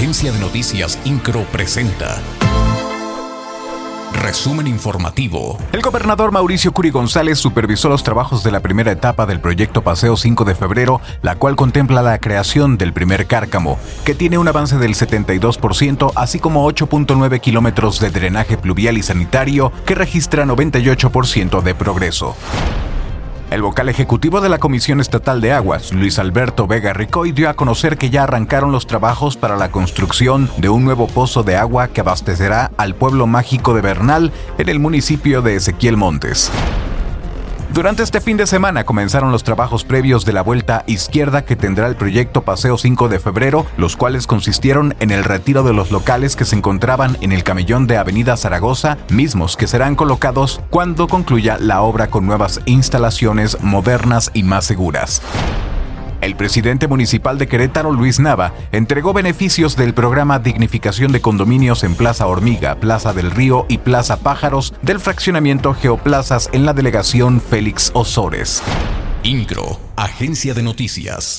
Agencia de Noticias Incro presenta. Resumen informativo. El gobernador Mauricio Curi González supervisó los trabajos de la primera etapa del proyecto Paseo 5 de febrero, la cual contempla la creación del primer cárcamo, que tiene un avance del 72%, así como 8.9 kilómetros de drenaje pluvial y sanitario, que registra 98% de progreso. El vocal ejecutivo de la Comisión Estatal de Aguas, Luis Alberto Vega Ricoy, dio a conocer que ya arrancaron los trabajos para la construcción de un nuevo pozo de agua que abastecerá al pueblo mágico de Bernal en el municipio de Ezequiel Montes. Durante este fin de semana comenzaron los trabajos previos de la vuelta izquierda que tendrá el proyecto Paseo 5 de febrero, los cuales consistieron en el retiro de los locales que se encontraban en el camellón de Avenida Zaragoza, mismos que serán colocados cuando concluya la obra con nuevas instalaciones modernas y más seguras. El presidente municipal de Querétaro, Luis Nava, entregó beneficios del programa Dignificación de Condominios en Plaza Hormiga, Plaza del Río y Plaza Pájaros del fraccionamiento Geoplazas en la delegación Félix Osores. Incro, Agencia de Noticias.